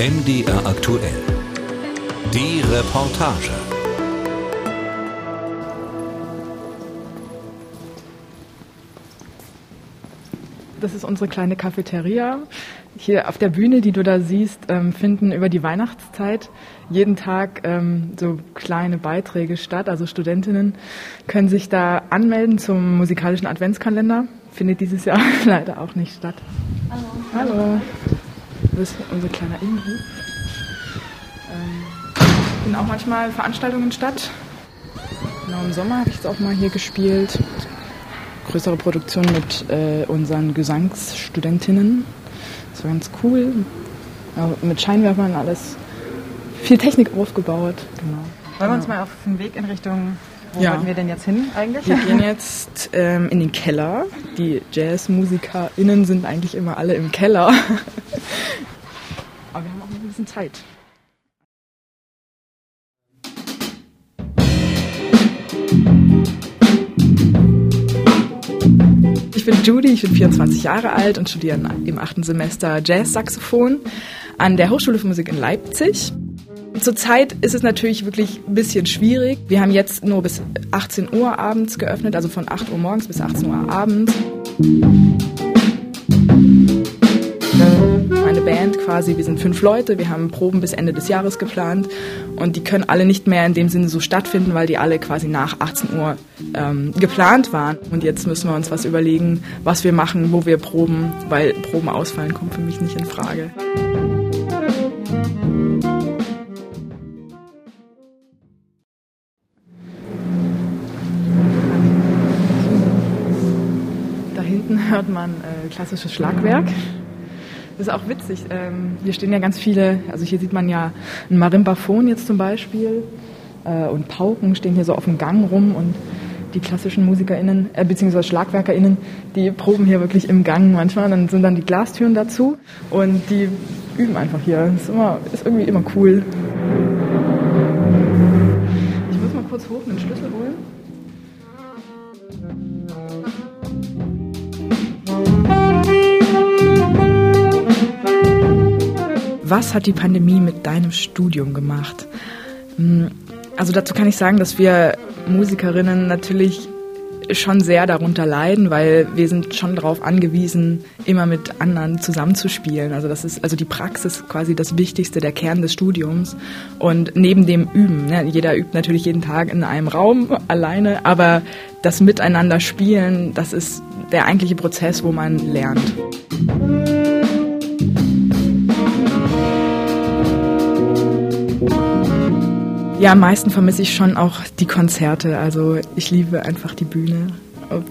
MDR aktuell. Die Reportage. Das ist unsere kleine Cafeteria. Hier auf der Bühne, die du da siehst, ähm, finden über die Weihnachtszeit jeden Tag ähm, so kleine Beiträge statt. Also Studentinnen können sich da anmelden zum musikalischen Adventskalender. Findet dieses Jahr leider auch nicht statt. Hallo. Hallo. Das ist unser kleiner Innenhof. Ähm, finden auch manchmal Veranstaltungen statt. Genau im Sommer habe ich jetzt auch mal hier gespielt größere Produktion mit äh, unseren Gesangsstudentinnen. Das war ganz cool. Ja, mit Scheinwerfern alles. Viel Technik aufgebaut. Genau. Wollen wir uns mal auf den Weg in Richtung, wo ja. wollten wir denn jetzt hin eigentlich? Wir gehen jetzt ähm, in den Keller. Die JazzmusikerInnen sind eigentlich immer alle im Keller. Aber wir haben auch ein bisschen Zeit. Ich bin Judy, ich bin 24 Jahre alt und studiere im achten Semester Jazz-Saxophon an der Hochschule für Musik in Leipzig. Zurzeit ist es natürlich wirklich ein bisschen schwierig. Wir haben jetzt nur bis 18 Uhr abends geöffnet, also von 8 Uhr morgens bis 18 Uhr abends Band quasi. Wir sind fünf Leute, wir haben Proben bis Ende des Jahres geplant und die können alle nicht mehr in dem Sinne so stattfinden, weil die alle quasi nach 18 Uhr ähm, geplant waren. Und jetzt müssen wir uns was überlegen, was wir machen, wo wir proben, weil Proben ausfallen kommt für mich nicht in Frage. Da hinten hört man äh, klassisches Schlagwerk. Das ist auch witzig. Ähm, hier stehen ja ganz viele, also hier sieht man ja ein Marimbaphon jetzt zum Beispiel äh, und Pauken stehen hier so auf dem Gang rum und die klassischen MusikerInnen, äh, beziehungsweise SchlagwerkerInnen, die proben hier wirklich im Gang manchmal. Dann sind dann die Glastüren dazu und die üben einfach hier. Das ist, immer, ist irgendwie immer cool. Was hat die Pandemie mit deinem Studium gemacht? Hm, also dazu kann ich sagen, dass wir Musikerinnen natürlich schon sehr darunter leiden, weil wir sind schon darauf angewiesen, immer mit anderen zusammenzuspielen. Also das ist also die Praxis quasi das Wichtigste, der Kern des Studiums. Und neben dem Üben, ne, jeder übt natürlich jeden Tag in einem Raum alleine, aber das Miteinander spielen, das ist der eigentliche Prozess, wo man lernt. Ja, am meisten vermisse ich schon auch die Konzerte. Also ich liebe einfach die Bühne.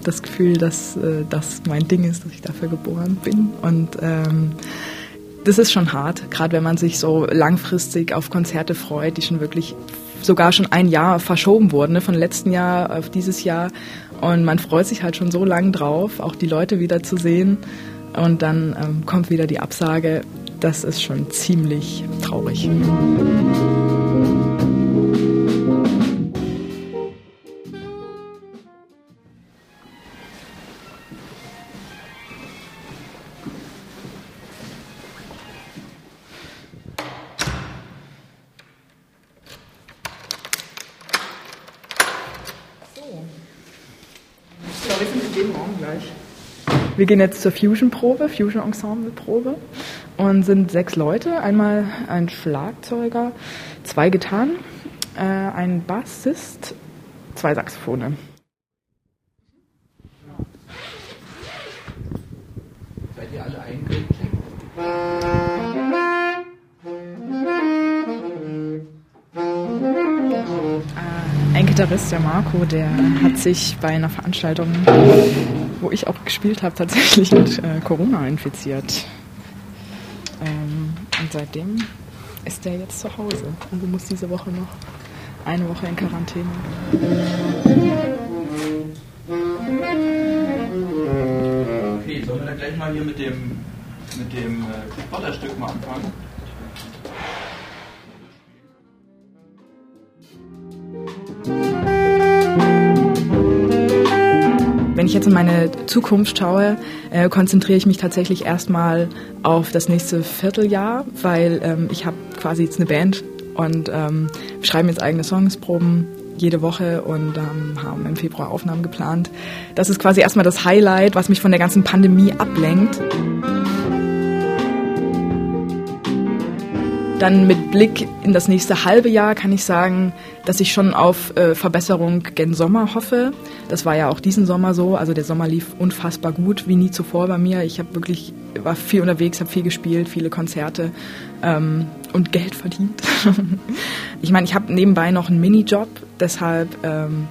Das Gefühl, dass äh, das mein Ding ist, dass ich dafür geboren bin. Und ähm, das ist schon hart, gerade wenn man sich so langfristig auf Konzerte freut, die schon wirklich sogar schon ein Jahr verschoben wurden, ne, von letzten Jahr auf dieses Jahr. Und man freut sich halt schon so lange drauf, auch die Leute wieder zu sehen. Und dann ähm, kommt wieder die Absage. Das ist schon ziemlich traurig. Gehen jetzt zur Fusion-Probe, Fusion-Ensemble-Probe und sind sechs Leute. Einmal ein Schlagzeuger, zwei Gitarren, äh, ein Bassist, zwei Saxophone. Seid ihr alle eingeklickt? ein Gitarrist, der Marco, der hat sich bei einer Veranstaltung, wo ich auch gespielt habe, tatsächlich mit äh, Corona infiziert. Ähm, und seitdem ist der jetzt zu Hause. Also muss diese Woche noch eine Woche in Quarantäne. Okay, sollen wir dann gleich mal hier mit dem, mit dem äh, mal anfangen? Ich jetzt in meine Zukunft schaue, äh, konzentriere ich mich tatsächlich erstmal auf das nächste Vierteljahr, weil ähm, ich habe quasi jetzt eine Band und ähm, wir schreiben jetzt eigene Songs, proben jede Woche und ähm, haben im Februar Aufnahmen geplant. Das ist quasi erstmal das Highlight, was mich von der ganzen Pandemie ablenkt. Dann mit Blick in das nächste halbe Jahr kann ich sagen, dass ich schon auf äh, Verbesserung gen Sommer hoffe. Das war ja auch diesen Sommer so. Also der Sommer lief unfassbar gut, wie nie zuvor bei mir. Ich habe wirklich war viel unterwegs, habe viel gespielt, viele Konzerte ähm, und Geld verdient. ich meine, ich habe nebenbei noch einen Minijob, deshalb ähm,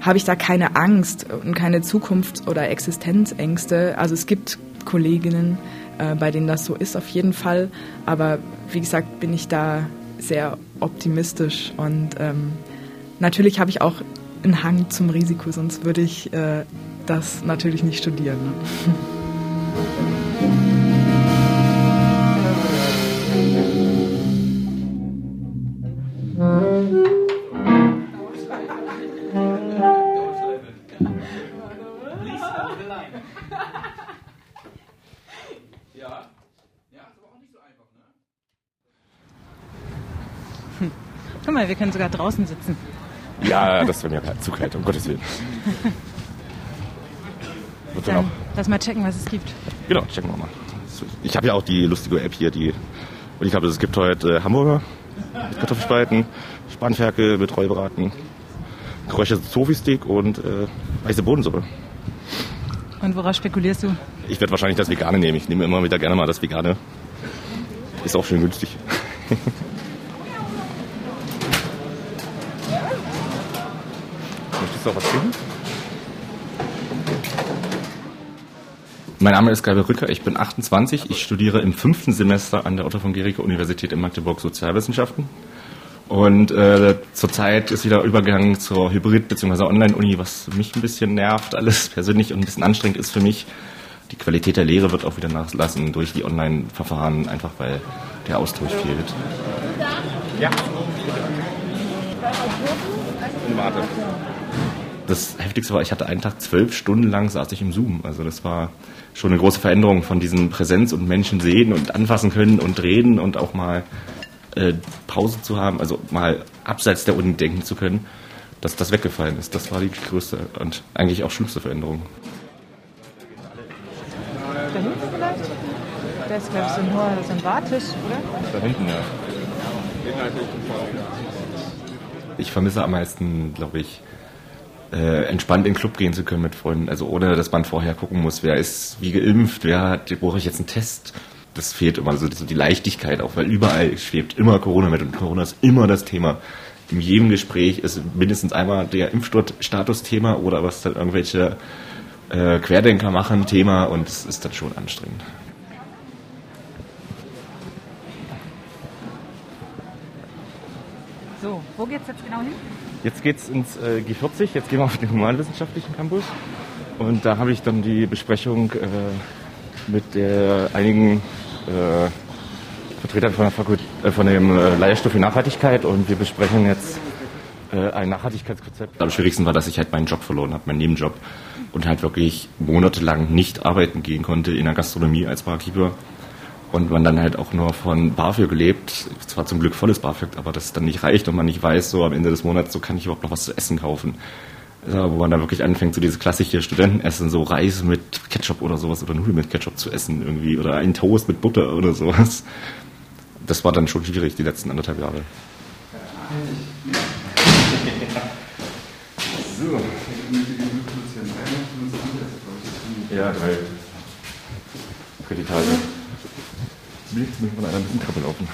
habe ich da keine Angst und keine Zukunfts- oder Existenzängste. Also es gibt Kolleginnen, äh, bei denen das so ist, auf jeden Fall. Aber wie gesagt, bin ich da sehr optimistisch und ähm, natürlich habe ich auch einen Hang zum Risiko, sonst würde ich äh, das natürlich nicht studieren. Ne? Guck mal, wir können sogar draußen sitzen. Ja, das wäre mir zu kalt, um Gottes Willen. Wird Dann lass mal checken, was es gibt. Genau, checken wir mal. Ich habe ja auch die lustige App hier, die und ich glaube, es gibt heute äh, Hamburger mit Kartoffelspalten, Spanferkel mit Rollbraten, geräuchertes Tofi-Steak und äh, weiße Bodensuppe. Und worauf spekulierst du? Ich werde wahrscheinlich das Vegane nehmen. Ich nehme immer wieder gerne mal das Vegane. Ist auch schön günstig. Du auch was trinken? Mein Name ist Gabriel Rücker, ich bin 28. Ich studiere im fünften Semester an der Otto von Gericke Universität in Magdeburg Sozialwissenschaften. Und äh, zurzeit ist wieder übergegangen zur Hybrid- bzw. Online-Uni, was mich ein bisschen nervt, alles persönlich und ein bisschen anstrengend ist für mich. Die Qualität der Lehre wird auch wieder nachlassen durch die Online-Verfahren, einfach weil der Austausch fehlt. Ja. Warte das Heftigste war, ich hatte einen Tag zwölf Stunden lang saß ich im Zoom. Also das war schon eine große Veränderung von diesen Präsenz und Menschen sehen und anfassen können und reden und auch mal äh, Pause zu haben, also mal abseits der Uni denken zu können, dass das weggefallen ist. Das war die größte und eigentlich auch schlimmste Veränderung. Da hinten vielleicht? Da ist, glaube ich, so ein, so ein Bartisch, oder? Da hinten, ja. Ich vermisse am meisten, glaube ich, äh, entspannt in den Club gehen zu können mit Freunden. Also ohne, dass man vorher gucken muss, wer ist wie geimpft, wer hat, brauche ich jetzt einen Test. Das fehlt immer so, so die Leichtigkeit auch, weil überall schwebt immer Corona mit und Corona ist immer das Thema. In jedem Gespräch ist mindestens einmal der Impfstatus-Thema oder was dann irgendwelche äh, Querdenker machen Thema und es ist dann schon anstrengend. So, wo geht's jetzt genau hin? Jetzt geht es ins äh, G40, jetzt gehen wir auf den humanwissenschaftlichen Campus. Und da habe ich dann die Besprechung äh, mit einigen äh, Vertretern von, der Fakult äh, von dem äh, Lehrstuhl für Nachhaltigkeit und wir besprechen jetzt äh, ein Nachhaltigkeitskonzept. Am schwierigsten war, dass ich halt meinen Job verloren habe, meinen Nebenjob und halt wirklich monatelang nicht arbeiten gehen konnte in der Gastronomie als Barkeeper und man dann halt auch nur von BAföG lebt, zwar zum Glück volles BAföG, aber das dann nicht reicht und man nicht weiß, so am Ende des Monats, so kann ich überhaupt noch was zu essen kaufen. Ja, wo man dann wirklich anfängt, so dieses klassische Studentenessen, so Reis mit Ketchup oder sowas oder Nudeln mit Ketchup zu essen irgendwie oder ein Toast mit Butter oder sowas. Das war dann schon schwierig, die letzten anderthalb Jahre. So. Ja, drei. Kreditage. Jetzt müssen wir ein bisschen Treppe laufen.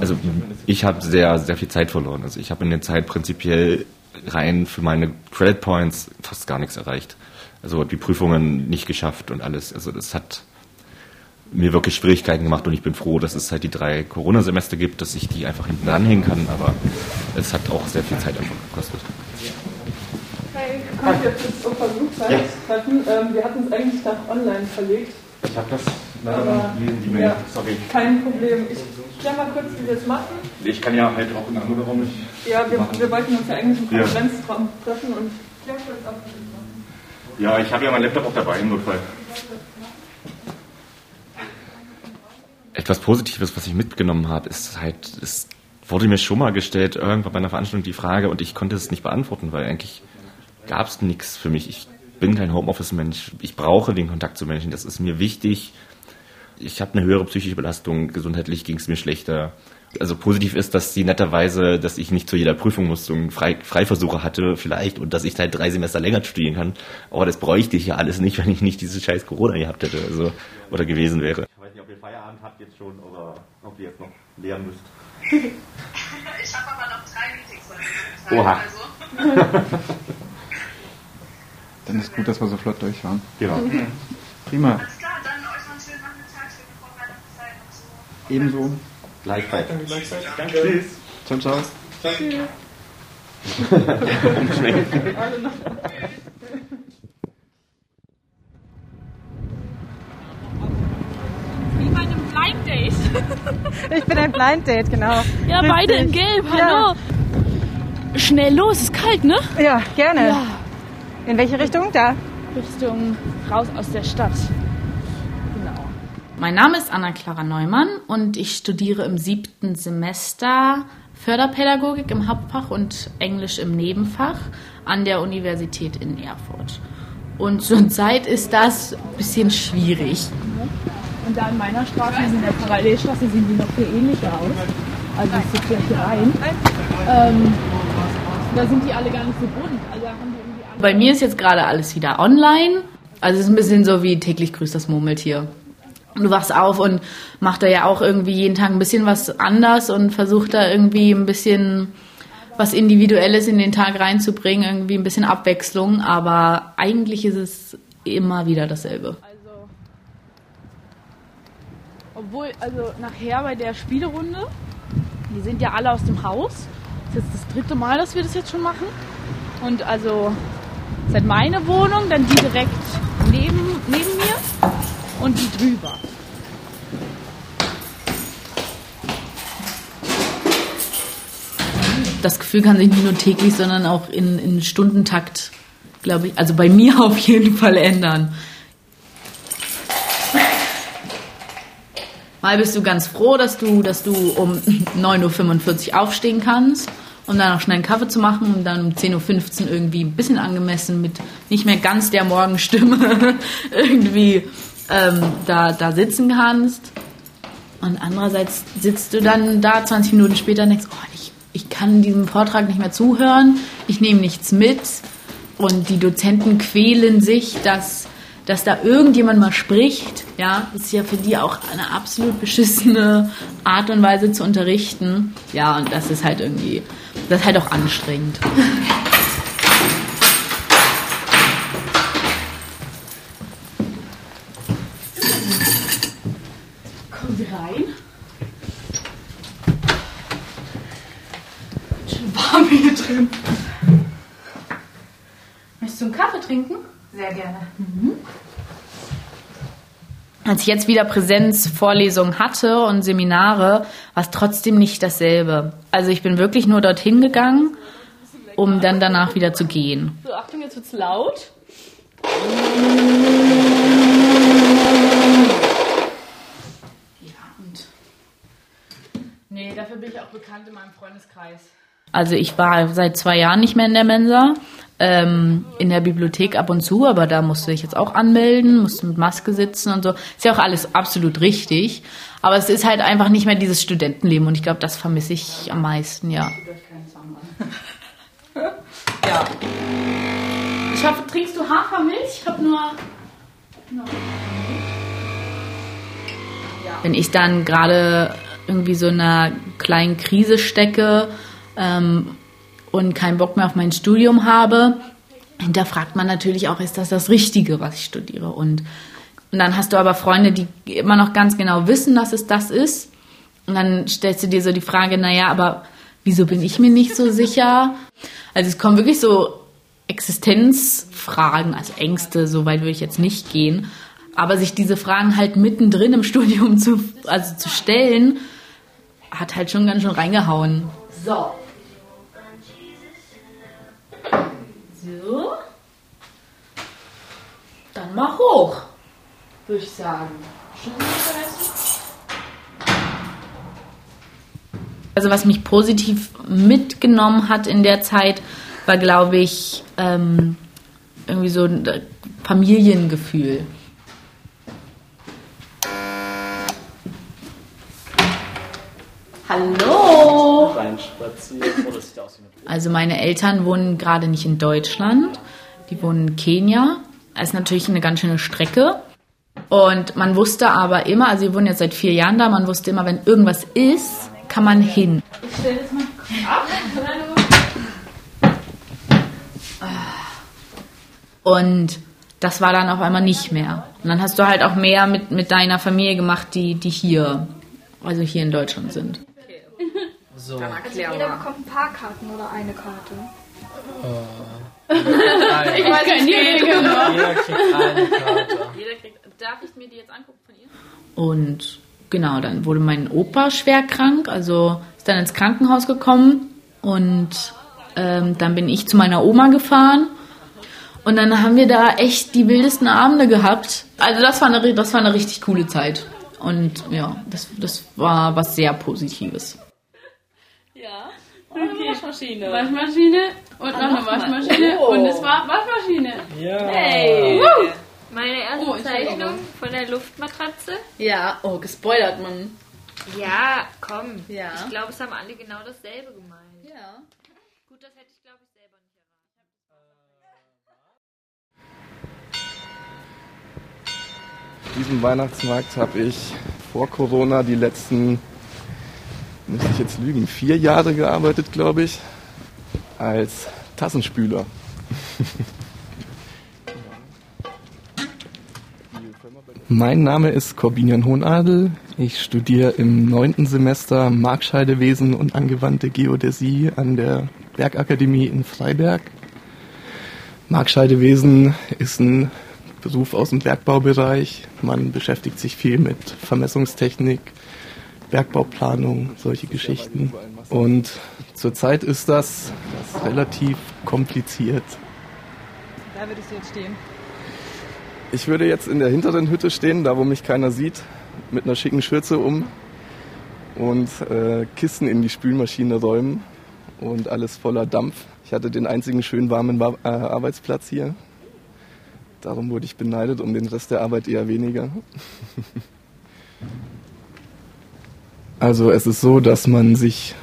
Also ich habe sehr, sehr viel Zeit verloren. Also ich habe in der Zeit prinzipiell rein für meine Credit Points fast gar nichts erreicht. Also die Prüfungen nicht geschafft und alles. Also das hat mir wirklich Schwierigkeiten gemacht und ich bin froh, dass es halt die drei Corona-Semester gibt, dass ich die einfach hinten ranhängen kann, aber es hat auch sehr viel Zeit einfach gekostet. Hey, jetzt ist so versucht, ja. treffen. Ähm, wir hatten es eigentlich nach online verlegt. Ich habe das leider lesen die Mail. ja. Sorry. Kein Problem. Ich klär mal kurz, wie wir es machen. Ich kann ja halt auch in einem anderen Raum nicht. Ja, wir, wir wollten uns ja eigentlich im Ja. Konferenzraum treffen und klär kurz ab, wie wir es machen. Ja, ich habe ja meinen Laptop auch dabei im Notfall. Etwas Positives, was ich mitgenommen habe, ist halt, es wurde mir schon mal gestellt, irgendwann bei einer Veranstaltung die Frage und ich konnte es nicht beantworten, weil eigentlich gab es nichts für mich. Ich bin kein Homeoffice-Mensch. Ich brauche den Kontakt zu Menschen. Das ist mir wichtig. Ich habe eine höhere psychische Belastung. Gesundheitlich ging es mir schlechter. Also positiv ist, dass sie netterweise, dass ich nicht zu jeder Prüfung muss, so einen Frei Freiversuche hatte vielleicht und dass ich halt drei Semester länger studieren kann. Aber das bräuchte ich ja alles nicht, wenn ich nicht diese scheiß Corona gehabt hätte also, oder gewesen wäre. Ich weiß nicht, ob ihr Feierabend habt jetzt schon oder ob ihr jetzt noch lehren müsst. Ich habe aber noch drei Meetings heute Oha. Also. Dann ist gut, dass wir so flott durch waren. Genau. Prima. Alles klar, dann euch noch einen schönen Nachmittag, schöne Vorbereitungszeit und so. Ebenso. Gleichfalls. Danke. Tschüss. Ciao, ciao. Wie bei einem Blind Date. Ich bin ein Blind Date, genau. Ja, beide in Gelb, hallo. Schnell los, ist kalt, ne? Ja, gerne. Ja. In welche Richtung? Da. Richtung raus aus der Stadt. Genau. Mein Name ist Anna-Clara Neumann und ich studiere im siebten Semester Förderpädagogik im Hauptfach und Englisch im Nebenfach an der Universität in Erfurt. Und zurzeit ist das ein bisschen schwierig. Und da in meiner Straße, also in der Parallelstraße, sehen die noch viel ähnlicher aus. Also ich sitze ja hier rein. Ähm, da sind die alle gar nicht so bunt. Bei mir ist jetzt gerade alles wieder online. Also es ist ein bisschen so wie täglich grüßt das Murmeltier. Du wachst auf und macht da ja auch irgendwie jeden Tag ein bisschen was anders und versucht da irgendwie ein bisschen was Individuelles in den Tag reinzubringen, irgendwie ein bisschen Abwechslung, aber eigentlich ist es immer wieder dasselbe. Also, obwohl, also nachher bei der Spielerunde, die sind ja alle aus dem Haus. Das ist jetzt das dritte Mal, dass wir das jetzt schon machen. Und also seit meine Wohnung, dann die direkt neben, neben mir und die drüber. Das Gefühl kann sich nicht nur täglich, sondern auch in, in Stundentakt, glaube ich, also bei mir auf jeden Fall ändern. Mal bist du ganz froh, dass du, dass du um 9.45 Uhr aufstehen kannst, um dann noch schnell einen Kaffee zu machen und dann um 10.15 Uhr irgendwie ein bisschen angemessen mit nicht mehr ganz der Morgenstimme irgendwie ähm, da, da sitzen kannst. Und andererseits sitzt du dann da 20 Minuten später und denkst, oh, ich, ich kann diesem Vortrag nicht mehr zuhören, ich nehme nichts mit. Und die Dozenten quälen sich, dass, dass da irgendjemand mal spricht. Ja, ist ja für die auch eine absolut beschissene Art und Weise zu unterrichten. Ja, und das ist halt irgendwie, das ist halt auch anstrengend. Kommen Sie rein. Schön warm hier drin. Möchtest du einen Kaffee trinken? Sehr gerne. Als ich jetzt wieder Präsenzvorlesungen hatte und Seminare, war es trotzdem nicht dasselbe. Also ich bin wirklich nur dorthin gegangen, um dann danach wieder zu gehen. So, Achtung, jetzt wird's laut. Ja, und. Nee, dafür bin ich auch bekannt in meinem Freundeskreis. Also ich war seit zwei Jahren nicht mehr in der Mensa, ähm, in der Bibliothek ab und zu, aber da musste ich jetzt auch anmelden, musste mit Maske sitzen und so. Ist ja auch alles absolut richtig, aber es ist halt einfach nicht mehr dieses Studentenleben und ich glaube, das vermisse ich am meisten, ja. ja. Ich hoffe, trinkst du Hafermilch? Ich habe nur wenn ich dann gerade irgendwie so in einer kleinen Krise stecke ähm, und keinen Bock mehr auf mein Studium habe, hinterfragt man natürlich auch, ist das das Richtige, was ich studiere? Und, und dann hast du aber Freunde, die immer noch ganz genau wissen, dass es das ist. Und dann stellst du dir so die Frage, naja, aber wieso bin ich mir nicht so sicher? Also es kommen wirklich so Existenzfragen, also Ängste, so weit würde ich jetzt nicht gehen. Aber sich diese Fragen halt mittendrin im Studium zu, also zu stellen, hat halt schon ganz schön reingehauen. So. So. Dann mal hoch, würde ich sagen. Also was mich positiv mitgenommen hat in der Zeit, war glaube ich ähm, irgendwie so ein Familiengefühl. Hallo! Also meine Eltern wohnen gerade nicht in Deutschland, die wohnen in Kenia. Das ist natürlich eine ganz schöne Strecke. Und man wusste aber immer, also wir wohnen jetzt seit vier Jahren da, man wusste immer, wenn irgendwas ist, kann man hin. Ich stelle das mal ab. Und das war dann auf einmal nicht mehr. Und dann hast du halt auch mehr mit, mit deiner Familie gemacht, die, die hier, also hier in Deutschland sind. So. Also jeder bekommt ein paar Karten oder eine Karte. Ich weiß nicht, die Regeln. Jeder kriegt eine Karte. Jeder kriegt, darf ich mir die jetzt angucken von ihr? Und genau, dann wurde mein Opa schwer krank, also ist dann ins Krankenhaus gekommen und ähm, dann bin ich zu meiner Oma gefahren und dann haben wir da echt die wildesten Abende gehabt. Also das war eine, das war eine richtig coole Zeit und ja, das, das war was sehr Positives. Ja. Okay. Waschmaschine. Waschmaschine und noch eine Waschmaschine. Oh. Und es war Waschmaschine. Ja. Hey. Woo. Meine erste Oh. Zeichnung von der Luftmatratze. Ja, oh, gespoilert man. Ja, komm. Ja. Ich glaube, es haben alle genau dasselbe gemeint. Ja. Gut, das hätte ich, glaube ich, selber nicht erraten. Auf diesem Weihnachtsmarkt habe ich vor Corona die letzten, müsste ich jetzt lügen, vier Jahre gearbeitet, glaube ich, als Tassenspüler. Mein Name ist Corbinian Hohnadel. Ich studiere im neunten Semester Markscheidewesen und angewandte Geodäsie an der Bergakademie in Freiberg. Markscheidewesen ist ein Beruf aus dem Bergbaubereich. Man beschäftigt sich viel mit Vermessungstechnik, Bergbauplanung, solche Geschichten. Und zurzeit ist das, das relativ kompliziert. Da würdest du jetzt stehen. Ich würde jetzt in der hinteren Hütte stehen, da wo mich keiner sieht, mit einer schicken Schürze um und äh, Kissen in die Spülmaschine räumen und alles voller Dampf. Ich hatte den einzigen schön warmen Wa- äh, Arbeitsplatz hier. Darum wurde ich beneidet, um den Rest der Arbeit eher weniger. Also es ist so, dass man sich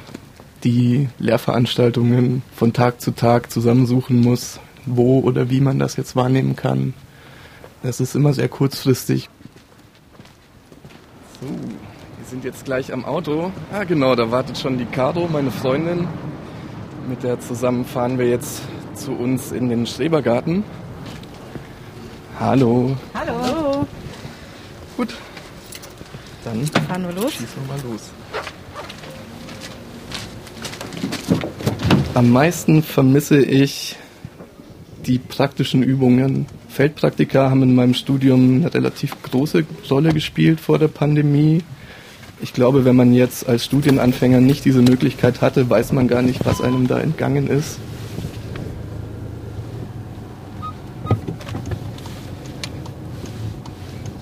die Lehrveranstaltungen von Tag zu Tag zusammensuchen muss, wo oder wie man das jetzt wahrnehmen kann. Das ist immer sehr kurzfristig. So, wir sind jetzt gleich am Auto. Ah genau, da wartet schon die Caro, meine Freundin. Mit der zusammen fahren wir jetzt zu uns in den Schrebergarten. Hallo. Hallo. Dann Fahren wir los? schießen wir mal los. Am meisten vermisse ich die praktischen Übungen. Feldpraktika haben in meinem Studium eine relativ große Rolle gespielt vor der Pandemie. Ich glaube, wenn man jetzt als Studienanfänger nicht diese Möglichkeit hatte, weiß man gar nicht, was einem da entgangen ist.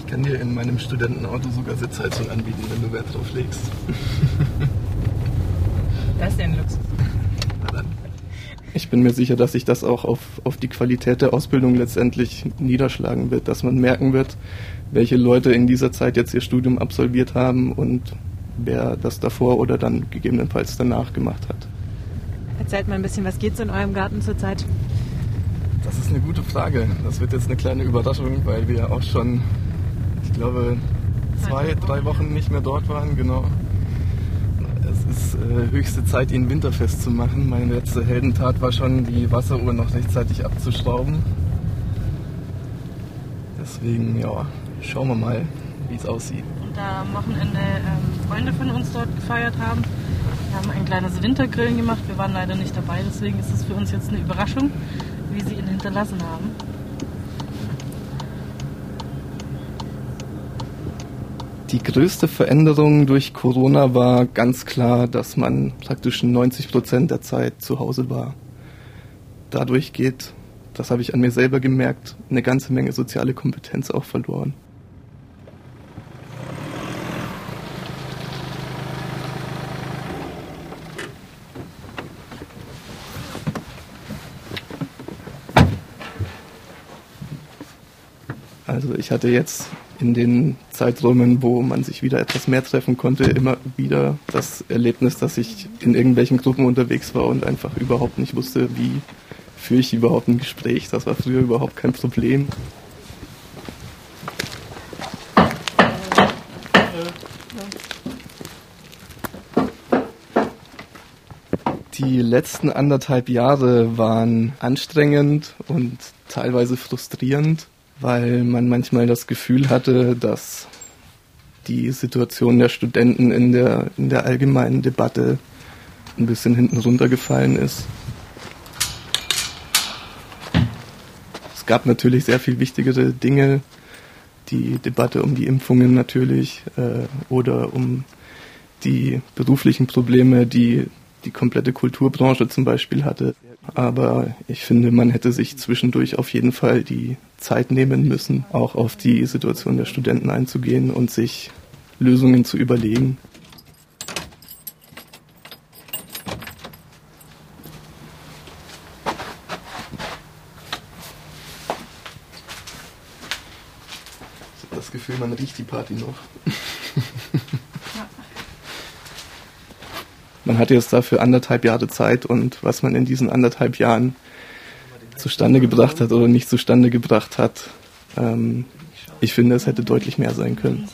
Ich kann dir in meinem Studentenauto sogar Sitzheizung anbieten, wenn du Wert drauf legst. Das ist ja ein Luxus. Na dann. Ich bin mir sicher, dass sich das auch auf, auf die Qualität der Ausbildung letztendlich niederschlagen wird, dass man merken wird, welche Leute in dieser Zeit jetzt ihr Studium absolviert haben und wer das davor oder dann gegebenenfalls danach gemacht hat. Erzählt mal ein bisschen, was geht so in eurem Garten zurzeit? Das ist eine gute Frage. Das wird jetzt eine kleine Überraschung, weil wir auch schon, glaube, zwei, drei Wochen nicht mehr dort waren, genau. Es ist äh, höchste Zeit, ihn winterfest zu machen. Meine letzte Heldentat war schon, die Wasseruhr noch rechtzeitig abzuschrauben. Deswegen, ja, schauen wir mal, wie es aussieht. Und da am Wochenende ähm, Freunde von uns dort gefeiert haben. Wir haben ein kleines Wintergrillen gemacht. Wir waren leider nicht dabei, deswegen ist es für uns jetzt eine Überraschung, wie sie ihn hinterlassen haben. Die größte Veränderung durch Corona war ganz klar, dass man praktisch 90 Prozent der Zeit zu Hause war. Dadurch geht, das habe ich an mir selber gemerkt, eine ganze Menge soziale Kompetenz auch verloren. Also ich hatte jetzt in den Zeiträumen, wo man sich wieder etwas mehr treffen konnte, immer wieder das Erlebnis, dass ich in irgendwelchen Gruppen unterwegs war und einfach überhaupt nicht wusste, wie führe ich überhaupt ein Gespräch. Das war früher überhaupt kein Problem. Die letzten anderthalb Jahre waren anstrengend und teilweise frustrierend weil man manchmal das Gefühl hatte, dass die Situation der Studenten in der, in der allgemeinen Debatte ein bisschen hinten runtergefallen ist. Es gab natürlich sehr viel wichtigere Dinge, die Debatte um die Impfungen natürlich äh, oder um die beruflichen Probleme, die die komplette Kulturbranche zum Beispiel hatte. Aber ich finde, man hätte sich zwischendurch auf jeden Fall die Zeit nehmen müssen, auch auf die Situation der Studenten einzugehen und sich Lösungen zu überlegen. Ich habe das Gefühl, man riecht die Party noch. Man hatte jetzt dafür anderthalb Jahre Zeit und was man in diesen anderthalb Jahren zustande gebracht hat oder nicht zustande gebracht hat, ähm, ich finde, es hätte deutlich mehr sein können.